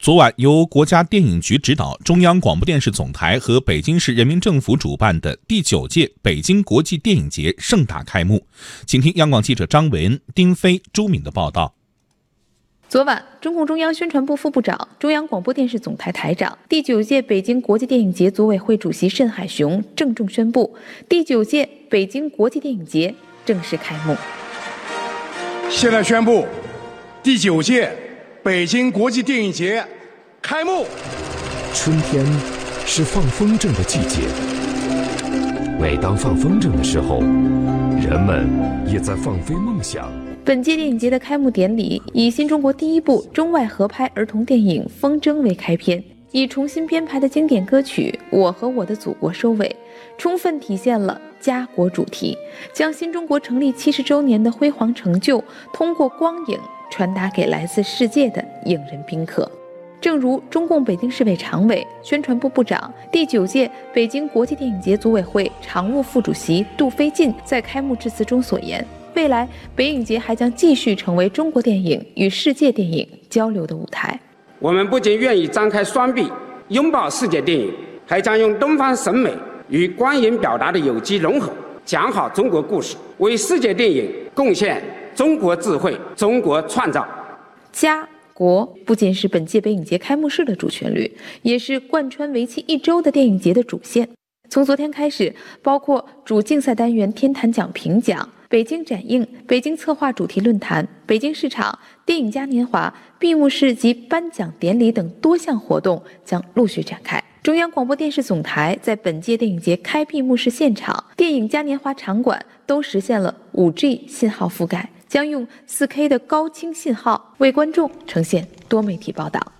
昨晚，由国家电影局指导、中央广播电视总台和北京市人民政府主办的第九届北京国际电影节盛大开幕。请听央广记者张文、丁飞、朱敏的报道。昨晚，中共中央宣传部副部长、中央广播电视总台台长、第九届北京国际电影节组委会主席盛海雄郑重宣布，第九届北京国际电影节正式开幕。现在宣布，第九届。北京国际电影节开幕。春天是放风筝的季节，每当放风筝的时候，人们也在放飞梦想。本届电影节的开幕典礼以新中国第一部中外合拍儿童电影《风筝》为开篇，以重新编排的经典歌曲《我和我的祖国》收尾，充分体现了家国主题，将新中国成立七十周年的辉煌成就通过光影。传达给来自世界的影人宾客，正如中共北京市委常委、宣传部部长、第九届北京国际电影节组委会常务副主席杜飞进在开幕致辞中所言：“未来北影节还将继续成为中国电影与世界电影交流的舞台。我们不仅愿意张开双臂拥抱世界电影，还将用东方审美与光影表达的有机融合，讲好中国故事，为世界电影贡献。”中国智慧，中国创造，家国不仅是本届北影节开幕式的主旋律，也是贯穿为期一周的电影节的主线。从昨天开始，包括主竞赛单元天坛奖评奖、北京展映、北京策划主题论坛、北京市场、电影嘉年华、闭幕式及颁奖典礼等多项活动将陆续展开。中央广播电视总台在本届电影节开闭幕式现场、电影嘉年华场馆都实现了 5G 信号覆盖。将用 4K 的高清信号为观众呈现多媒体报道。